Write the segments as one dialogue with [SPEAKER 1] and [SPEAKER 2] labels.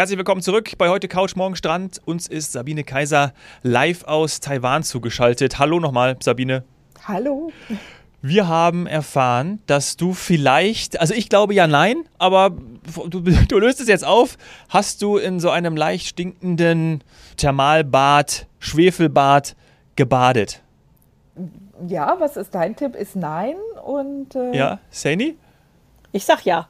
[SPEAKER 1] Herzlich willkommen zurück bei heute Couch Morgen Strand. Uns ist Sabine Kaiser live aus Taiwan zugeschaltet. Hallo nochmal, Sabine.
[SPEAKER 2] Hallo.
[SPEAKER 1] Wir haben erfahren, dass du vielleicht, also ich glaube ja nein, aber du, du, löst es jetzt auf. Hast du in so einem leicht stinkenden Thermalbad, Schwefelbad gebadet?
[SPEAKER 2] Ja, was ist dein Tipp? Ist nein und.
[SPEAKER 1] Äh, ja, Saini?
[SPEAKER 3] Ich sag ja.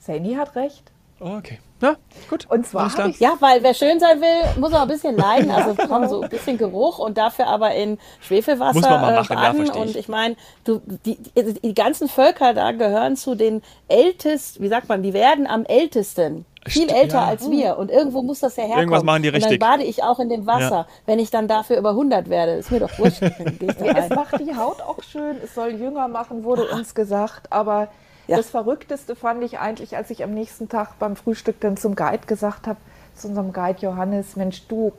[SPEAKER 2] Saini hat recht.
[SPEAKER 1] Okay. Ja, gut.
[SPEAKER 3] Und zwar ja, weil wer schön sein will, muss auch ein bisschen leiden. Also kommt so ein bisschen Geruch und dafür aber in Schwefelwasser muss man mal machen, baden. Ja, und ich, ich meine, du, die, die ganzen Völker da gehören zu den ältesten, wie sagt man, die werden am ältesten. Viel älter ja. als wir. Und irgendwo muss das ja herkommen.
[SPEAKER 1] Irgendwas machen die richtig.
[SPEAKER 3] Und dann bade ich auch in dem Wasser. Ja. Wenn ich dann dafür über 100 werde, ist mir doch wurscht.
[SPEAKER 2] es macht die Haut auch schön. Es soll jünger machen, wurde uns gesagt. Aber ja. Das Verrückteste fand ich eigentlich, als ich am nächsten Tag beim Frühstück dann zum Guide gesagt habe, zu unserem Guide Johannes, Mensch, du,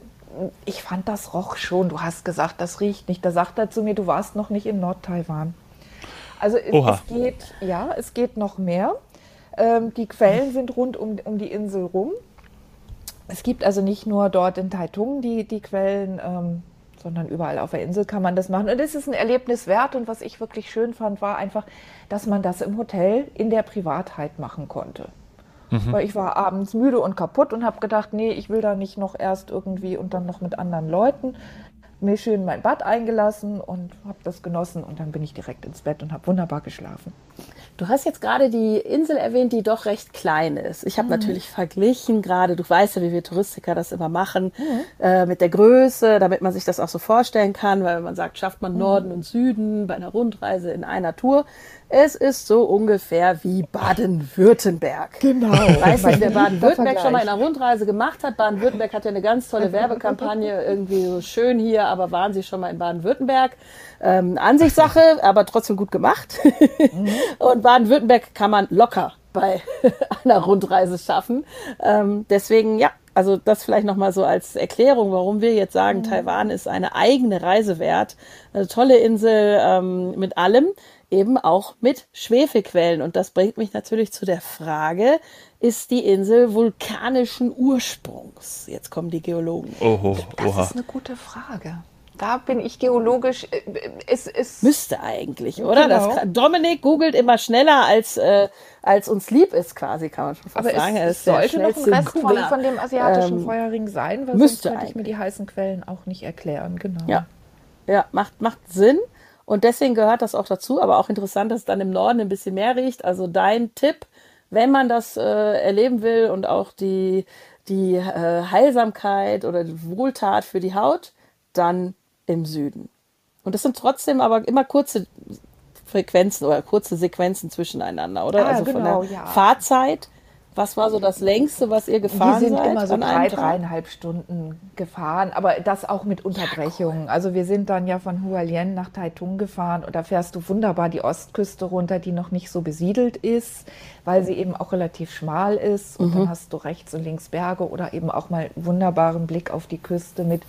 [SPEAKER 2] ich fand das roch schon. Du hast gesagt, das riecht nicht. Da sagt er zu mir, du warst noch nicht in Nord-Taiwan. Also es, es, geht, ja, es geht noch mehr. Ähm, die Quellen sind rund um, um die Insel rum. Es gibt also nicht nur dort in Taitung die, die Quellen, ähm, sondern überall auf der Insel kann man das machen. Und es ist ein Erlebnis wert. Und was ich wirklich schön fand, war einfach, dass man das im Hotel in der Privatheit machen konnte. Mhm. Weil ich war abends müde und kaputt und habe gedacht, nee, ich will da nicht noch erst irgendwie und dann noch mit anderen Leuten mir schön mein Bad eingelassen und habe das genossen und dann bin ich direkt ins Bett und habe wunderbar geschlafen.
[SPEAKER 3] Du hast jetzt gerade die Insel erwähnt, die doch recht klein ist. Ich habe mhm. natürlich verglichen gerade, du weißt ja, wie wir Touristiker das immer machen, mhm. äh, mit der Größe, damit man sich das auch so vorstellen kann, weil man sagt, schafft man mhm. Norden und Süden bei einer Rundreise in einer Tour. Es ist so ungefähr wie Baden-Württemberg.
[SPEAKER 2] Genau.
[SPEAKER 3] Weißt du, wer Baden-Württemberg schon mal in einer Rundreise gemacht hat? Baden-Württemberg hat ja eine ganz tolle Werbekampagne, irgendwie so schön hier, aber waren Sie schon mal in Baden-Württemberg? Ähm, Ansichtssache, aber trotzdem gut gemacht. Mhm. Und Baden-Württemberg kann man locker bei einer Rundreise schaffen. Ähm, deswegen, ja, also das vielleicht nochmal so als Erklärung, warum wir jetzt sagen, mhm. Taiwan ist eine eigene Reise wert. Eine tolle Insel ähm, mit allem eben auch mit Schwefelquellen. Und das bringt mich natürlich zu der Frage, ist die Insel vulkanischen Ursprungs? Jetzt kommen die Geologen.
[SPEAKER 2] Oho, das oha. ist eine gute Frage. Da bin ich geologisch. Äh, es, es
[SPEAKER 3] Müsste eigentlich, oder? Genau. Das, Dominik googelt immer schneller als, äh, als uns lieb ist, quasi, kann man schon fast
[SPEAKER 2] Aber
[SPEAKER 3] sagen.
[SPEAKER 2] Es, es sollte noch ein Rest von, von, dem asiatischen ähm, Feuerring sein, weil
[SPEAKER 3] müsste
[SPEAKER 2] sonst könnte ich mir die heißen Quellen auch nicht erklären. Genau.
[SPEAKER 3] Ja, ja macht, macht Sinn. Und deswegen gehört das auch dazu, aber auch interessant, dass es dann im Norden ein bisschen mehr riecht. Also dein Tipp, wenn man das äh, erleben will und auch die, die äh, Heilsamkeit oder die Wohltat für die Haut, dann im Süden. Und das sind trotzdem aber immer kurze Frequenzen oder kurze Sequenzen zwischeneinander, oder?
[SPEAKER 2] Ah, also genau, von der
[SPEAKER 3] ja. Fahrzeit was war so das längste, was ihr gefahren seid?
[SPEAKER 2] Wir sind seid immer so drei, dreieinhalb Stunden gefahren, aber das auch mit Unterbrechungen. Ja, cool. Also wir sind dann ja von Hualien nach Taitung gefahren und da fährst du wunderbar die Ostküste runter, die noch nicht so besiedelt ist, weil sie eben auch relativ schmal ist. Und mhm. dann hast du rechts und links Berge oder eben auch mal einen wunderbaren Blick auf die Küste mit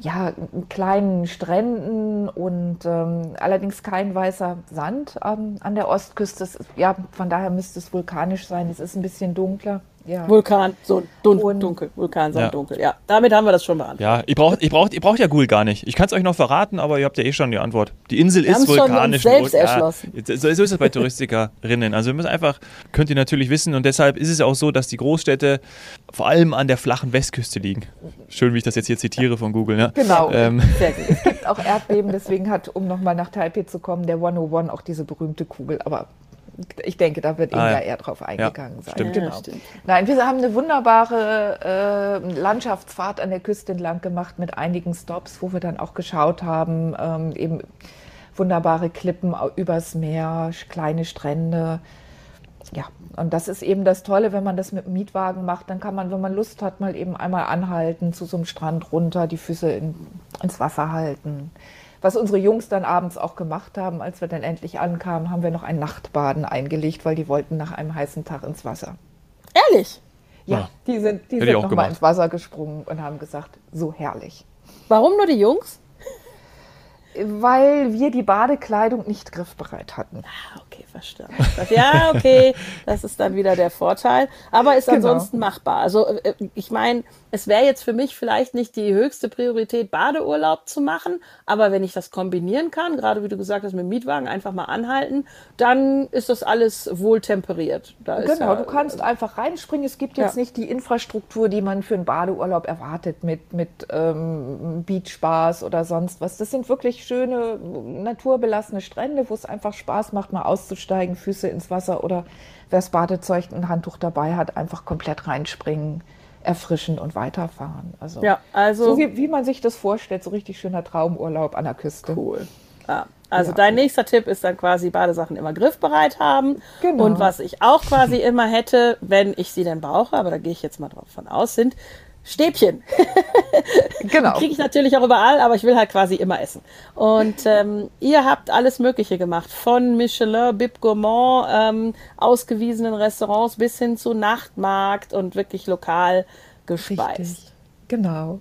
[SPEAKER 2] ja, kleinen Stränden und ähm, allerdings kein weißer Sand ähm, an der Ostküste. Ist, ja, von daher müsste es vulkanisch sein. Es ist ein bisschen dunkler.
[SPEAKER 3] Ja. Vulkan, so dun und, dunkel. Vulkan, so ja. dunkel. Ja, damit haben wir das schon beantwortet.
[SPEAKER 1] Ja, ihr braucht, ihr braucht, ihr braucht ja Google gar nicht. Ich kann es euch noch verraten, aber ihr habt ja eh schon die Antwort. Die Insel wir ist vulkanisch.
[SPEAKER 3] Schon uns selbst erschlossen.
[SPEAKER 1] Ja, so, so ist es bei Touristikerinnen. Also wir müssen einfach, könnt ihr natürlich wissen und deshalb ist es auch so, dass die Großstädte vor allem an der flachen Westküste liegen. Schön, wie ich das jetzt hier zitiere von Google. Ne?
[SPEAKER 2] Genau. Ähm. Es gibt auch Erdbeben, deswegen hat, um nochmal nach Taipei zu kommen, der 101 auch diese berühmte Kugel. Aber ich denke, da wird ah, Inga ja. eher drauf eingegangen
[SPEAKER 1] ja,
[SPEAKER 2] sein.
[SPEAKER 1] Stimmt.
[SPEAKER 2] Genau. Ja, Nein, wir haben eine wunderbare äh, Landschaftsfahrt an der Küste entlang gemacht mit einigen Stops, wo wir dann auch geschaut haben, ähm, eben wunderbare Klippen übers Meer, kleine Strände. Ja, und das ist eben das Tolle, wenn man das mit dem Mietwagen macht, dann kann man, wenn man Lust hat, mal eben einmal anhalten, zu so einem Strand runter, die Füße in, ins Wasser halten was unsere Jungs dann abends auch gemacht haben, als wir dann endlich ankamen, haben wir noch ein Nachtbaden eingelegt, weil die wollten nach einem heißen Tag ins Wasser.
[SPEAKER 3] Ehrlich?
[SPEAKER 2] Ja, ja. die sind, die sind nochmal ins Wasser gesprungen und haben gesagt, so herrlich.
[SPEAKER 3] Warum nur die Jungs?
[SPEAKER 2] Weil wir die Badekleidung nicht griffbereit hatten.
[SPEAKER 3] Ah, okay, verstanden. Ja, okay, das ist dann wieder der Vorteil. Aber ist genau. ansonsten machbar. Also äh, ich meine, es wäre jetzt für mich vielleicht nicht die höchste Priorität, Badeurlaub zu machen, aber wenn ich das kombinieren kann, gerade wie du gesagt hast, mit dem Mietwagen einfach mal anhalten, dann ist das alles wohl temperiert.
[SPEAKER 2] Da genau, ja, du kannst einfach reinspringen. Es gibt jetzt ja. nicht die Infrastruktur, die man für einen Badeurlaub erwartet mit, mit ähm, Beachbars oder sonst was. Das sind wirklich schöne, naturbelassene Strände, wo es einfach Spaß macht, mal auszusteigen, Füße ins Wasser oder wer das Badezeug und ein Handtuch dabei hat, einfach komplett reinspringen erfrischen und weiterfahren. Also, ja, also so wie, wie man sich das vorstellt, so richtig schöner Traumurlaub an der Küste.
[SPEAKER 3] Cool. Ja, also ja. dein nächster Tipp ist dann quasi Badesachen immer griffbereit haben. Genau. Und was ich auch quasi immer hätte, wenn ich sie denn brauche, aber da gehe ich jetzt mal drauf von aus, sind Stäbchen. genau. Kriege ich natürlich auch überall, aber ich will halt quasi immer essen. Und ähm, ihr habt alles Mögliche gemacht, von Michelin, Bib Gourmand, ähm, ausgewiesenen Restaurants bis hin zu Nachtmarkt und wirklich lokal gespeist. Richtig.
[SPEAKER 2] Genau.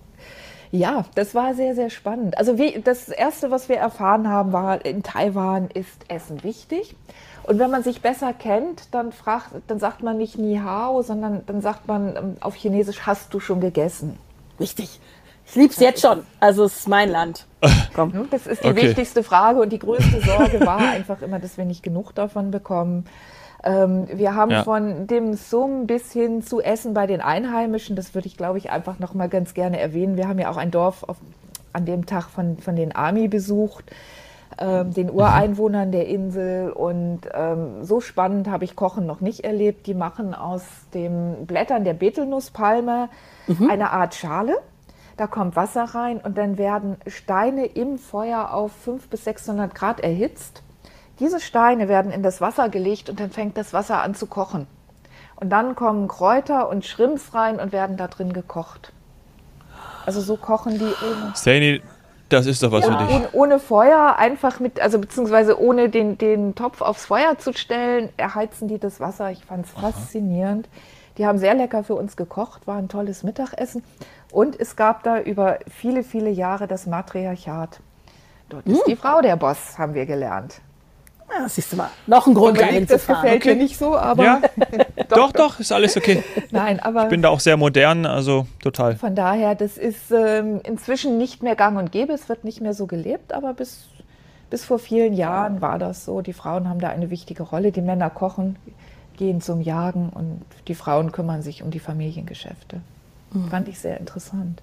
[SPEAKER 2] Ja, das war sehr, sehr spannend. Also wie, das Erste, was wir erfahren haben, war, in Taiwan ist Essen wichtig. Und wenn man sich besser kennt, dann, fragt, dann sagt man nicht Ni Hao, sondern dann sagt man ähm, auf Chinesisch, hast du schon gegessen?
[SPEAKER 3] Richtig. Ich liebe es jetzt schon. Also es ist mein Land.
[SPEAKER 2] Komm. Das ist die okay. wichtigste Frage und die größte Sorge war einfach immer, dass wir nicht genug davon bekommen. Ähm, wir haben ja. von dem Sum bis hin zu Essen bei den Einheimischen, das würde ich glaube ich einfach noch mal ganz gerne erwähnen. Wir haben ja auch ein Dorf auf, an dem Tag von, von den Army besucht ähm, den Ureinwohnern der Insel. Und ähm, so spannend habe ich Kochen noch nicht erlebt. Die machen aus den Blättern der Betelnusspalme mhm. eine Art Schale. Da kommt Wasser rein und dann werden Steine im Feuer auf 500 bis 600 Grad erhitzt. Diese Steine werden in das Wasser gelegt und dann fängt das Wasser an zu kochen. Und dann kommen Kräuter und Schrimps rein und werden da drin gekocht. Also so kochen die
[SPEAKER 1] ohne. Stani, das ist doch was ja, für dich.
[SPEAKER 2] Ohne, ohne, Feuer, einfach mit, also beziehungsweise ohne den, den Topf aufs Feuer zu stellen, erheizen die das Wasser. Ich fand es faszinierend. Die haben sehr lecker für uns gekocht, war ein tolles Mittagessen. Und es gab da über viele, viele Jahre das Matriarchat. Dort ist hm. die Frau der Boss, haben wir gelernt.
[SPEAKER 3] Ja, siehst du mal. Noch ein Grund,
[SPEAKER 2] dahin Das gefällt okay. mir nicht so, aber.
[SPEAKER 1] Ja. doch, doch, ist alles okay. Nein, aber. Ich bin da auch sehr modern, also total.
[SPEAKER 2] Von daher, das ist ähm, inzwischen nicht mehr gang und gäbe. Es wird nicht mehr so gelebt, aber bis, bis vor vielen Jahren war das so. Die Frauen haben da eine wichtige Rolle. Die Männer kochen, gehen zum Jagen und die Frauen kümmern sich um die Familiengeschäfte. Mhm. Fand ich sehr interessant.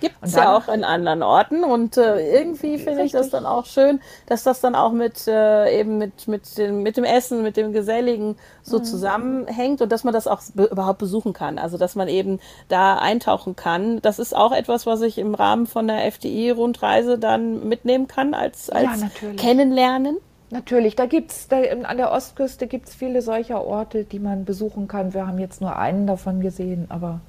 [SPEAKER 3] Gibt es ja auch in anderen Orten und äh, irgendwie finde ich das dann auch schön, dass das dann auch mit äh, eben mit, mit, dem, mit dem Essen, mit dem Geselligen so mhm. zusammenhängt und dass man das auch be überhaupt besuchen kann. Also dass man eben da eintauchen kann. Das ist auch etwas, was ich im Rahmen von der FDI-Rundreise dann mitnehmen kann als, als ja, Kennenlernen.
[SPEAKER 2] Natürlich, da gibt's da, an der Ostküste gibt es viele solcher Orte, die man besuchen kann. Wir haben jetzt nur einen davon gesehen, aber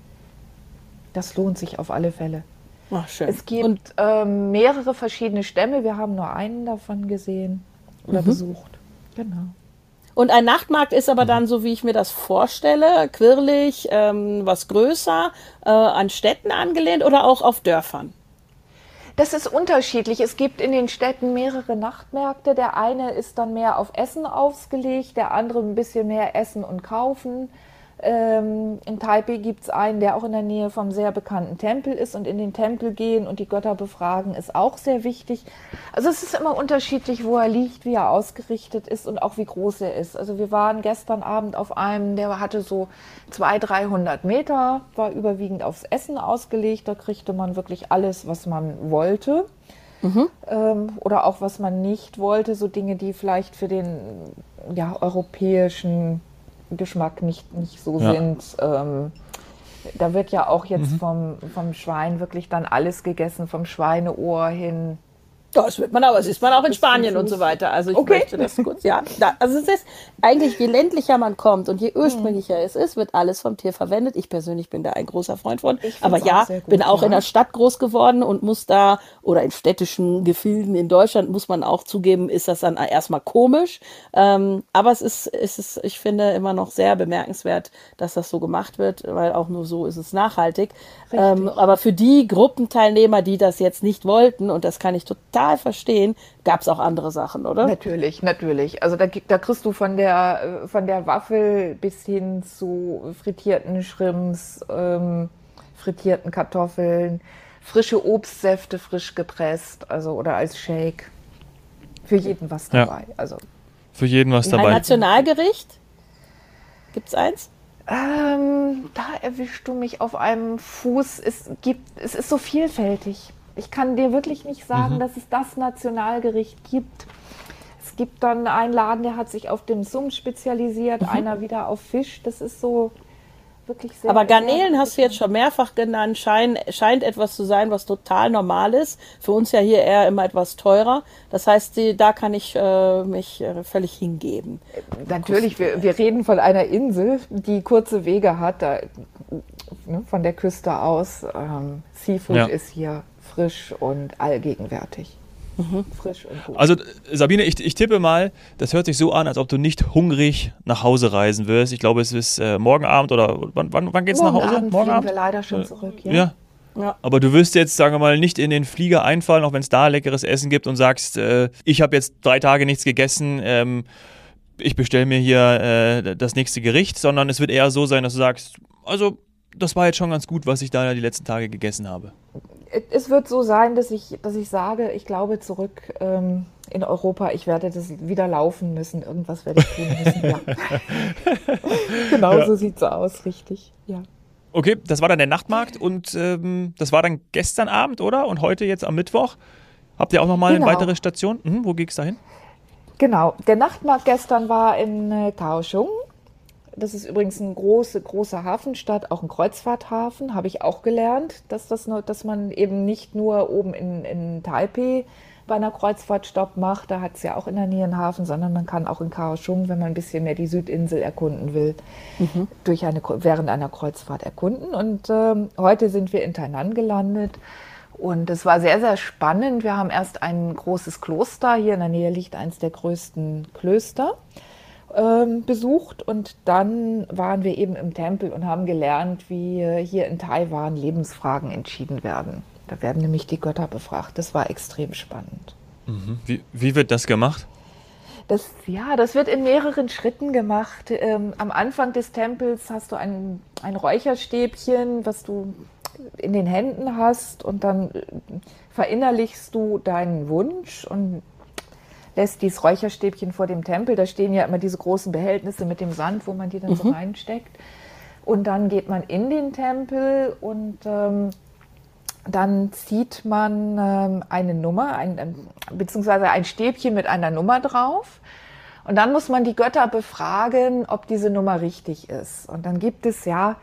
[SPEAKER 2] das lohnt sich auf alle Fälle. Ach, schön. Es gibt ähm, mehrere verschiedene Stämme. Wir haben nur einen davon gesehen oder mhm. besucht. Genau.
[SPEAKER 3] Und ein Nachtmarkt ist aber dann, so wie ich mir das vorstelle, quirlig, ähm, was größer, äh, an Städten angelehnt oder auch auf Dörfern?
[SPEAKER 2] Das ist unterschiedlich. Es gibt in den Städten mehrere Nachtmärkte. Der eine ist dann mehr auf Essen ausgelegt, der andere ein bisschen mehr Essen und Kaufen. Ähm, in Taipei gibt es einen, der auch in der Nähe vom sehr bekannten Tempel ist und in den Tempel gehen und die Götter befragen ist auch sehr wichtig. Also es ist immer unterschiedlich, wo er liegt, wie er ausgerichtet ist und auch wie groß er ist. Also wir waren gestern Abend auf einem, der hatte so 200, 300 Meter, war überwiegend aufs Essen ausgelegt. Da kriegte man wirklich alles, was man wollte. Mhm. Ähm, oder auch was man nicht wollte, so Dinge, die vielleicht für den ja, europäischen Geschmack nicht, nicht so ja. sind. Ähm, da wird ja auch jetzt mhm. vom, vom Schwein wirklich dann alles gegessen, vom Schweineohr hin
[SPEAKER 3] das wird man aber, das ist man auch in Spanien und so weiter. Also ich okay. möchte das kurz, ja. Da, also es ist eigentlich, je ländlicher man kommt und je ursprünglicher mhm. es ist, wird alles vom Tier verwendet. Ich persönlich bin da ein großer Freund von. Aber ja, gut, bin auch ja. in der Stadt groß geworden und muss da, oder in städtischen Gefilden in Deutschland, muss man auch zugeben, ist das dann erstmal komisch. Ähm, aber es ist, es ist, ich finde, immer noch sehr bemerkenswert, dass das so gemacht wird, weil auch nur so ist es nachhaltig. Ähm, aber für die Gruppenteilnehmer, die das jetzt nicht wollten, und das kann ich total total verstehen. Gab es auch andere Sachen, oder?
[SPEAKER 2] Natürlich, natürlich. Also da, da kriegst du von der, von der Waffel bis hin zu frittierten Shrimps, ähm, frittierten Kartoffeln, frische Obstsäfte frisch gepresst, also oder als Shake. Für jeden was dabei. Ja. Also
[SPEAKER 1] für jeden was dabei.
[SPEAKER 3] Ein Nationalgericht? Gibt's eins?
[SPEAKER 2] Ähm, da erwischst du mich auf einem Fuß. Es gibt, es ist so vielfältig. Ich kann dir wirklich nicht sagen, mhm. dass es das Nationalgericht gibt. Es gibt dann einen Laden, der hat sich auf dem Summ spezialisiert, mhm. einer wieder auf Fisch. Das ist so, wirklich sehr.
[SPEAKER 3] Aber Garnelen hast du jetzt schon mehrfach genannt, schein, scheint etwas zu sein, was total normal ist. Für uns ja hier eher immer etwas teurer. Das heißt, die, da kann ich äh, mich äh, völlig hingeben.
[SPEAKER 2] Natürlich, wir, wir reden von einer Insel, die kurze Wege hat, da, ne, von der Küste aus. Ähm, Seafood ja. ist hier frisch und allgegenwärtig.
[SPEAKER 1] Mhm. Frisch und gut. Also Sabine, ich, ich tippe mal, das hört sich so an, als ob du nicht hungrig nach Hause reisen wirst. Ich glaube, es ist äh, morgen Abend oder wann, wann, wann geht es nach Hause?
[SPEAKER 2] Abend morgen Abend wir leider schon äh, zurück,
[SPEAKER 1] ja. ja. Ja. Aber du wirst jetzt, sagen wir mal, nicht in den Flieger einfallen, auch wenn es da leckeres Essen gibt und sagst, äh, ich habe jetzt drei Tage nichts gegessen, ähm, ich bestelle mir hier äh, das nächste Gericht, sondern es wird eher so sein, dass du sagst, also das war jetzt schon ganz gut, was ich da die letzten Tage gegessen habe
[SPEAKER 2] es wird so sein, dass ich, dass ich sage, ich glaube zurück ähm, in Europa, ich werde das wieder laufen müssen. Irgendwas werde ich tun müssen. ja. genau ja. so sieht es aus, richtig. Ja.
[SPEAKER 1] Okay, das war dann der Nachtmarkt und ähm, das war dann gestern Abend, oder? Und heute jetzt am Mittwoch. Habt ihr auch nochmal genau. eine weitere Station? Mhm, wo ging es dahin?
[SPEAKER 2] Genau, der Nachtmarkt gestern war in äh, Kaohsiung das ist übrigens eine große, große Hafenstadt, auch ein Kreuzfahrthafen, habe ich auch gelernt, dass, das nur, dass man eben nicht nur oben in, in Taipei bei einer Kreuzfahrt Stopp macht, da hat es ja auch in der Nähe einen Hafen, sondern man kann auch in Kaohsiung, wenn man ein bisschen mehr die Südinsel erkunden will, mhm. durch eine, während einer Kreuzfahrt erkunden. Und ähm, heute sind wir in Tainan gelandet. Und es war sehr, sehr spannend. Wir haben erst ein großes Kloster. Hier in der Nähe liegt eines der größten Klöster ähm, besucht und dann waren wir eben im Tempel und haben gelernt, wie hier in Taiwan Lebensfragen entschieden werden. Da werden nämlich die Götter befragt. Das war extrem spannend.
[SPEAKER 1] Mhm. Wie, wie wird das gemacht?
[SPEAKER 2] Das, ja, das wird in mehreren Schritten gemacht. Ähm, am Anfang des Tempels hast du ein, ein Räucherstäbchen, was du in den Händen hast und dann verinnerlichst du deinen Wunsch und lässt dieses Räucherstäbchen vor dem Tempel. Da stehen ja immer diese großen Behältnisse mit dem Sand, wo man die dann mhm. so reinsteckt. Und dann geht man in den Tempel und ähm, dann zieht man ähm, eine Nummer, ein, ähm, beziehungsweise ein Stäbchen mit einer Nummer drauf. Und dann muss man die Götter befragen, ob diese Nummer richtig ist. Und dann gibt es ja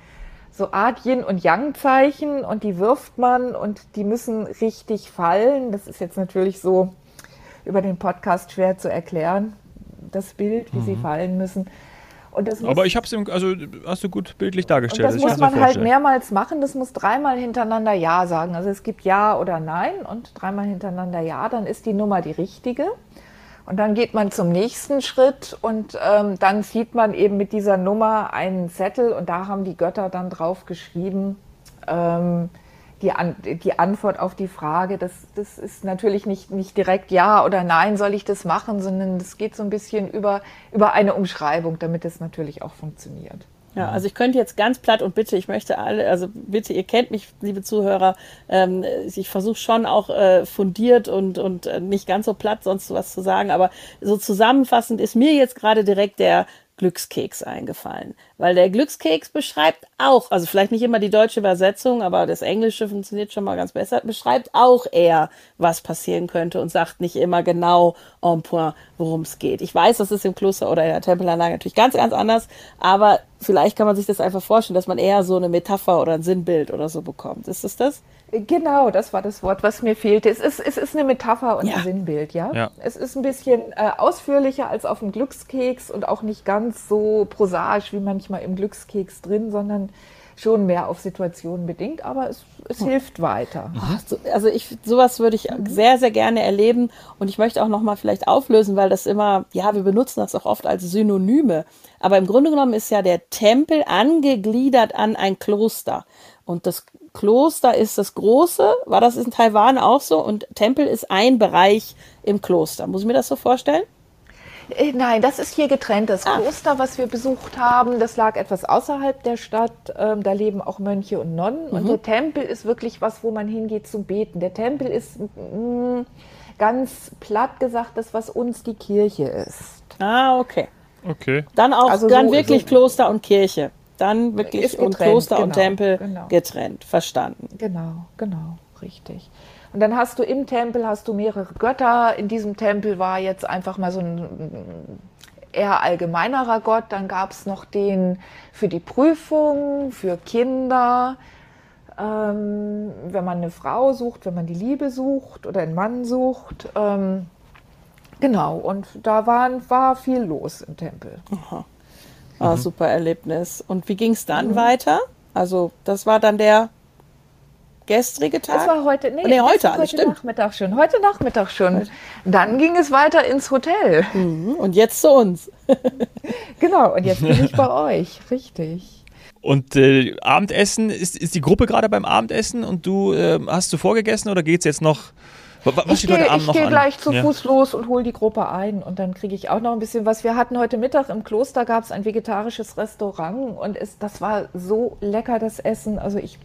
[SPEAKER 2] so Art Yin- und Yang-Zeichen und die wirft man und die müssen richtig fallen. Das ist jetzt natürlich so über den Podcast schwer zu erklären, das Bild, wie mhm. sie fallen müssen.
[SPEAKER 1] Aber ich habe es, also hast du gut bildlich dargestellt.
[SPEAKER 2] Das, das muss man halt mehrmals machen. Das muss dreimal hintereinander Ja sagen. Also es gibt Ja oder Nein und dreimal hintereinander Ja, dann ist die Nummer die richtige. Und dann geht man zum nächsten Schritt und ähm, dann sieht man eben mit dieser Nummer einen Zettel und da haben die Götter dann drauf geschrieben, ähm, die, An die Antwort auf die Frage, das, das ist natürlich nicht, nicht direkt Ja oder Nein, soll ich das machen, sondern es geht so ein bisschen über, über eine Umschreibung, damit es natürlich auch funktioniert.
[SPEAKER 3] Ja, also ich könnte jetzt ganz platt und bitte, ich möchte alle, also bitte, ihr kennt mich, liebe Zuhörer, ähm, ich versuche schon auch äh, fundiert und, und äh, nicht ganz so platt sonst was zu sagen, aber so zusammenfassend ist mir jetzt gerade direkt der Glückskeks eingefallen. Weil der Glückskeks beschreibt auch, also vielleicht nicht immer die deutsche Übersetzung, aber das Englische funktioniert schon mal ganz besser, beschreibt auch eher, was passieren könnte und sagt nicht immer genau en point, worum es geht. Ich weiß, das ist im Kloster oder in der Tempelanlage natürlich ganz, ganz anders, aber vielleicht kann man sich das einfach vorstellen, dass man eher so eine Metapher oder ein Sinnbild oder so bekommt. Ist es das?
[SPEAKER 2] Genau, das war das Wort, was mir fehlte. Es ist, es ist eine Metapher und ja. ein Sinnbild, ja? ja? Es ist ein bisschen äh, ausführlicher als auf dem Glückskeks und auch nicht ganz so prosaisch wie manchmal im Glückskeks drin, sondern schon mehr auf Situationen bedingt, aber es, es hm. hilft weiter.
[SPEAKER 3] Ach, so, also ich sowas würde ich mhm. sehr sehr gerne erleben und ich möchte auch noch mal vielleicht auflösen, weil das immer ja wir benutzen das auch oft als Synonyme, aber im Grunde genommen ist ja der Tempel angegliedert an ein Kloster Und das Kloster ist das große. War das in Taiwan auch so? Und Tempel ist ein Bereich im Kloster. Muss ich mir das so vorstellen?
[SPEAKER 2] Äh, nein, das ist hier getrennt. Das ah. Kloster, was wir besucht haben, das lag etwas außerhalb der Stadt. Ähm, da leben auch Mönche und Nonnen. Mhm. Und der Tempel ist wirklich was, wo man hingeht zum Beten. Der Tempel ist mh, ganz platt gesagt das, was uns die Kirche ist.
[SPEAKER 3] Ah, okay.
[SPEAKER 1] Okay.
[SPEAKER 3] Dann auch also dann so, wirklich so Kloster und Kirche dann wirklich getrennt, und Kloster genau, und Tempel genau. getrennt. Verstanden.
[SPEAKER 2] Genau, genau, richtig. Und dann hast du im Tempel hast du mehrere Götter. In diesem Tempel war jetzt einfach mal so ein eher allgemeinerer Gott. Dann gab es noch den für die Prüfung, für Kinder, ähm, wenn man eine Frau sucht, wenn man die Liebe sucht oder einen Mann sucht. Ähm, genau, und da waren, war viel los im Tempel.
[SPEAKER 3] Aha. Ah, mhm. super Erlebnis. Und wie ging es dann mhm. weiter? Also, das war dann der gestrige Tag?
[SPEAKER 2] Das war heute, nee,
[SPEAKER 3] nee heute,
[SPEAKER 2] heute
[SPEAKER 3] stimmt.
[SPEAKER 2] Nachmittag schon. Heute Nachmittag schon. Dann ging es weiter ins Hotel.
[SPEAKER 3] Mhm. Und jetzt zu uns.
[SPEAKER 2] genau, und jetzt bin ich bei euch. Richtig.
[SPEAKER 1] Und äh, Abendessen, ist, ist die Gruppe gerade beim Abendessen und du äh, hast du vorgegessen oder geht es jetzt noch
[SPEAKER 2] was ich gehe, gehe gleich zu ja. Fuß los und hole die Gruppe ein und dann kriege ich auch noch ein bisschen was. Wir hatten heute Mittag im Kloster gab es ein vegetarisches Restaurant und es, das war so lecker das Essen. Also ich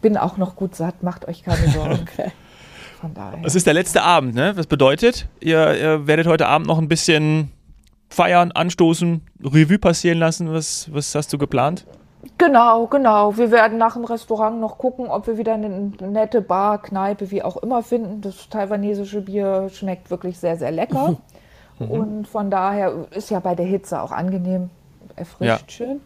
[SPEAKER 2] bin auch noch gut satt, macht euch keine Sorgen. okay.
[SPEAKER 1] Von daher. Es ist der letzte Abend, ne? Was bedeutet, ihr, ihr werdet heute Abend noch ein bisschen feiern, anstoßen, Revue passieren lassen. Was, was hast du geplant?
[SPEAKER 2] Genau, genau. Wir werden nach dem Restaurant noch gucken, ob wir wieder eine nette Bar, Kneipe, wie auch immer finden. Das taiwanesische Bier schmeckt wirklich sehr, sehr lecker. Mhm. Und von daher ist ja bei der Hitze auch angenehm, erfrischt ja. schön.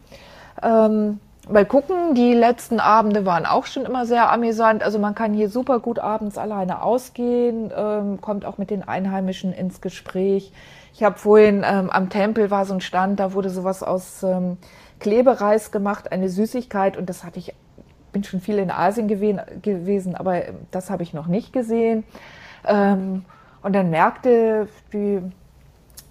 [SPEAKER 2] Ähm, mal gucken, die letzten Abende waren auch schon immer sehr amüsant. Also man kann hier super gut abends alleine ausgehen, ähm, kommt auch mit den Einheimischen ins Gespräch. Ich habe vorhin ähm, am Tempel war so ein Stand, da wurde sowas aus ähm, Klebereis gemacht, eine Süßigkeit und das hatte ich, bin schon viel in Asien gewesen, aber das habe ich noch nicht gesehen. Ähm, und dann merkte die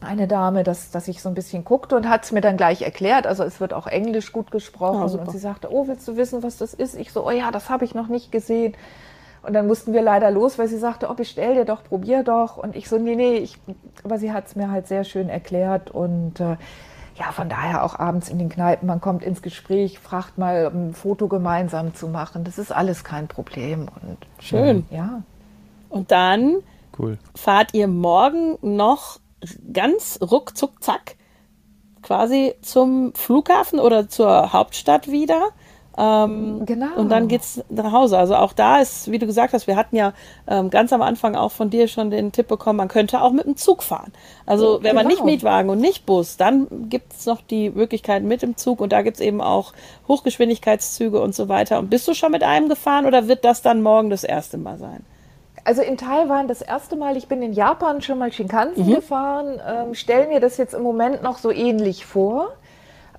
[SPEAKER 2] eine Dame, dass, dass ich so ein bisschen guckte und hat es mir dann gleich erklärt. Also es wird auch Englisch gut gesprochen. Oh, und sie sagte, oh, willst du wissen, was das ist? Ich so, oh ja, das habe ich noch nicht gesehen. Und dann mussten wir leider los, weil sie sagte, oh, bestell dir doch, probier doch. Und ich so, nee, nee, ich, aber sie hat es mir halt sehr schön erklärt. Und äh, ja, von daher auch abends in den Kneipen, man kommt ins Gespräch, fragt mal, um ein Foto gemeinsam zu machen. Das ist alles kein Problem. Und
[SPEAKER 3] Schön.
[SPEAKER 2] Ja.
[SPEAKER 3] Und dann cool. fahrt ihr morgen noch ganz ruckzuck zack quasi zum Flughafen oder zur Hauptstadt wieder. Ähm, genau. Und dann geht es nach Hause. Also auch da ist, wie du gesagt hast, wir hatten ja ähm, ganz am Anfang auch von dir schon den Tipp bekommen, man könnte auch mit dem Zug fahren. Also wenn genau. man nicht Mietwagen und nicht Bus, dann gibt es noch die Möglichkeit mit dem Zug und da gibt es eben auch Hochgeschwindigkeitszüge und so weiter. Und bist du schon mit einem gefahren oder wird das dann morgen das erste Mal sein?
[SPEAKER 2] Also in Taiwan das erste Mal, ich bin in Japan schon mal Shinkansen mhm. gefahren, ähm, stelle mir das jetzt im Moment noch so ähnlich vor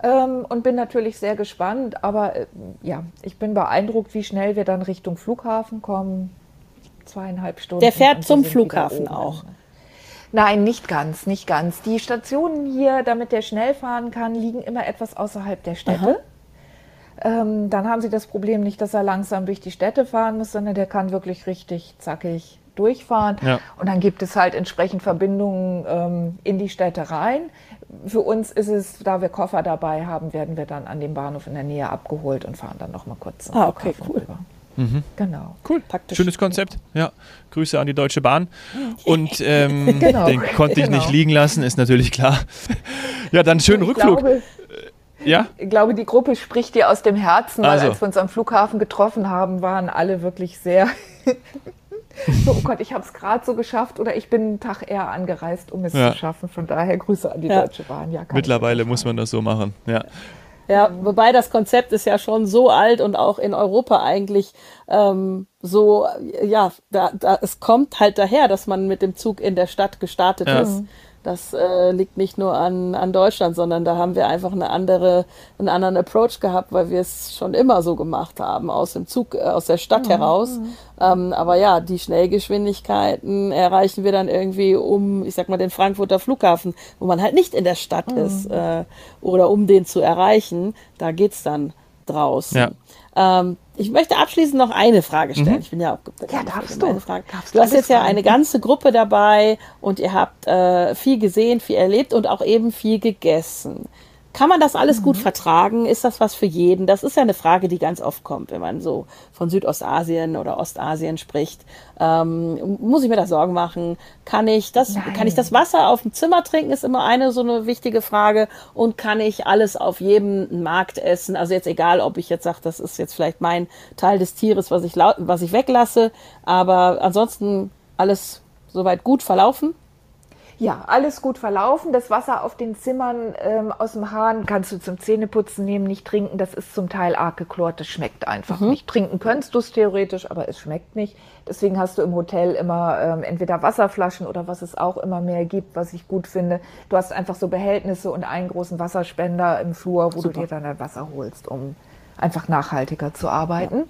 [SPEAKER 2] ähm, und bin natürlich sehr gespannt. Aber äh, ja, ich bin beeindruckt, wie schnell wir dann Richtung Flughafen kommen. Zweieinhalb Stunden.
[SPEAKER 3] Der fährt zum Flughafen auch.
[SPEAKER 2] Nein, nicht ganz, nicht ganz. Die Stationen hier, damit der schnell fahren kann, liegen immer etwas außerhalb der Städte. Ähm, dann haben sie das Problem nicht, dass er langsam durch die Städte fahren muss, sondern der kann wirklich richtig zackig durchfahren. Ja. Und dann gibt es halt entsprechend Verbindungen ähm, in die Städte rein für uns ist es, da wir Koffer dabei haben, werden wir dann an dem Bahnhof in der Nähe abgeholt und fahren dann noch mal kurz.
[SPEAKER 3] Ah, okay, cool.
[SPEAKER 1] Mhm. Genau. Cool. Praktisch. Schönes Konzept. Ja. Grüße an die Deutsche Bahn. Und ähm, genau. den konnte ich genau. nicht liegen lassen, ist natürlich klar. ja, dann schönen ich Rückflug. Glaube,
[SPEAKER 2] ja? Ich glaube, die Gruppe spricht dir aus dem Herzen, weil also. als wir uns am Flughafen getroffen haben, waren alle wirklich sehr so, oh Gott, ich habe es gerade so geschafft oder ich bin einen Tag eher angereist, um es ja. zu schaffen. Von daher Grüße an die ja. Deutsche Bahn.
[SPEAKER 1] Ja, Mittlerweile muss man das so machen, ja.
[SPEAKER 3] Ja, wobei das Konzept ist ja schon so alt und auch in Europa eigentlich ähm, so, ja, da, da, es kommt halt daher, dass man mit dem Zug in der Stadt gestartet ja. ist. Das äh, liegt nicht nur an, an Deutschland, sondern da haben wir einfach eine andere, einen anderen Approach gehabt, weil wir es schon immer so gemacht haben, aus dem Zug, äh, aus der Stadt mhm. heraus. Mhm. Ähm, aber ja, die Schnellgeschwindigkeiten erreichen wir dann irgendwie um, ich sag mal, den Frankfurter Flughafen, wo man halt nicht in der Stadt mhm. ist, äh, oder um den zu erreichen, da geht's dann draußen. Ja. Ähm, ich möchte abschließend noch eine Frage stellen. Mhm. Ich bin ja auch
[SPEAKER 2] ja, darfst du.
[SPEAKER 3] Frage. Darfst du hast jetzt ja eine ganze Gruppe dabei und ihr habt äh, viel gesehen, viel erlebt und auch eben viel gegessen. Kann man das alles mhm. gut vertragen? Ist das was für jeden? Das ist ja eine Frage, die ganz oft kommt, wenn man so von Südostasien oder Ostasien spricht. Ähm, muss ich mir da Sorgen machen? Kann ich das, kann ich das Wasser auf dem Zimmer trinken? Ist immer eine so eine wichtige Frage. Und kann ich alles auf jedem Markt essen? Also jetzt egal, ob ich jetzt sage, das ist jetzt vielleicht mein Teil des Tieres, was ich, was ich weglasse. Aber ansonsten alles soweit gut verlaufen?
[SPEAKER 2] Ja, alles gut verlaufen. Das Wasser auf den Zimmern ähm, aus dem Hahn kannst du zum Zähneputzen nehmen, nicht trinken. Das ist zum Teil arg geklort. Das schmeckt einfach mhm. nicht. Trinken könntest du es theoretisch, aber es schmeckt nicht. Deswegen hast du im Hotel immer ähm, entweder Wasserflaschen oder was es auch immer mehr gibt, was ich gut finde. Du hast einfach so Behältnisse und einen großen Wasserspender im Flur, wo Super. du dir dann dein Wasser holst, um einfach nachhaltiger zu arbeiten.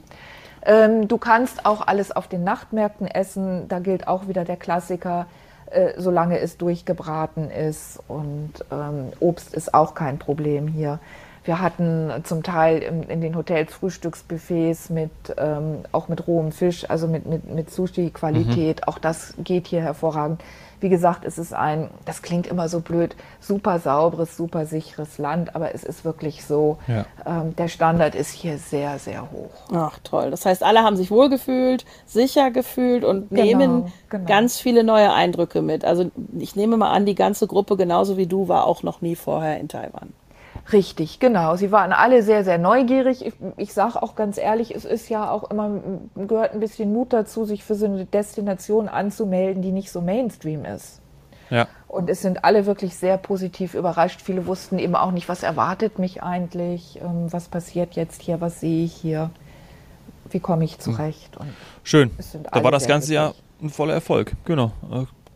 [SPEAKER 2] Ja. Ähm, du kannst auch alles auf den Nachtmärkten essen. Da gilt auch wieder der Klassiker äh, solange es durchgebraten ist. Und ähm, Obst ist auch kein Problem hier. Wir hatten zum Teil in, in den Hotels Frühstücksbuffets mit ähm, auch mit rohem Fisch, also mit, mit, mit Sushi-Qualität. Mhm. Auch das geht hier hervorragend. Wie gesagt, es ist ein, das klingt immer so blöd, super sauberes, super sicheres Land, aber es ist wirklich so, ja. ähm, der Standard ist hier sehr, sehr hoch.
[SPEAKER 3] Ach toll. Das heißt, alle haben sich wohlgefühlt, sicher gefühlt und genau, nehmen genau. ganz viele neue Eindrücke mit. Also ich nehme mal an, die ganze Gruppe, genauso wie du, war auch noch nie vorher in Taiwan.
[SPEAKER 2] Richtig, genau. Sie waren alle sehr, sehr neugierig. Ich, ich sage auch ganz ehrlich, es ist ja auch immer, gehört ein bisschen Mut dazu, sich für so eine Destination anzumelden, die nicht so Mainstream ist. Ja. Und es sind alle wirklich sehr positiv überrascht. Viele wussten eben auch nicht, was erwartet mich eigentlich, ähm, was passiert jetzt hier, was sehe ich hier, wie komme ich zurecht. Und
[SPEAKER 1] Schön. Da war das ganze Jahr ein voller Erfolg. Genau.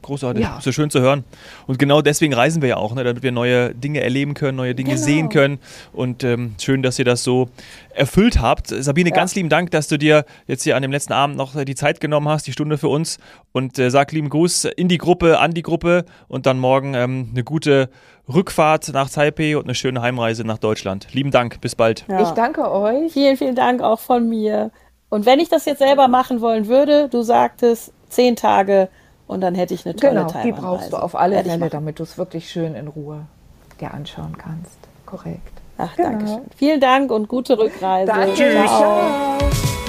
[SPEAKER 1] Großartig. Ja. Ist ja schön zu hören. Und genau deswegen reisen wir ja auch, ne, damit wir neue Dinge erleben können, neue Dinge genau. sehen können. Und ähm, schön, dass ihr das so erfüllt habt. Sabine, ja. ganz lieben Dank, dass du dir jetzt hier an dem letzten Abend noch die Zeit genommen hast, die Stunde für uns. Und äh, sag lieben Gruß in die Gruppe, an die Gruppe. Und dann morgen ähm, eine gute Rückfahrt nach Taipei und eine schöne Heimreise nach Deutschland. Lieben Dank, bis bald.
[SPEAKER 2] Ja. Ich danke euch.
[SPEAKER 3] Vielen, vielen Dank auch von mir. Und wenn ich das jetzt selber machen wollen würde, du sagtest zehn Tage und dann hätte ich eine tolle
[SPEAKER 2] Genau, die brauchst du auf alle Fälle, damit du es wirklich schön in Ruhe dir anschauen kannst. Korrekt.
[SPEAKER 3] Ach, genau. danke schön. Vielen Dank und gute Rückreise.
[SPEAKER 2] Danke. Tschüss. Ciao.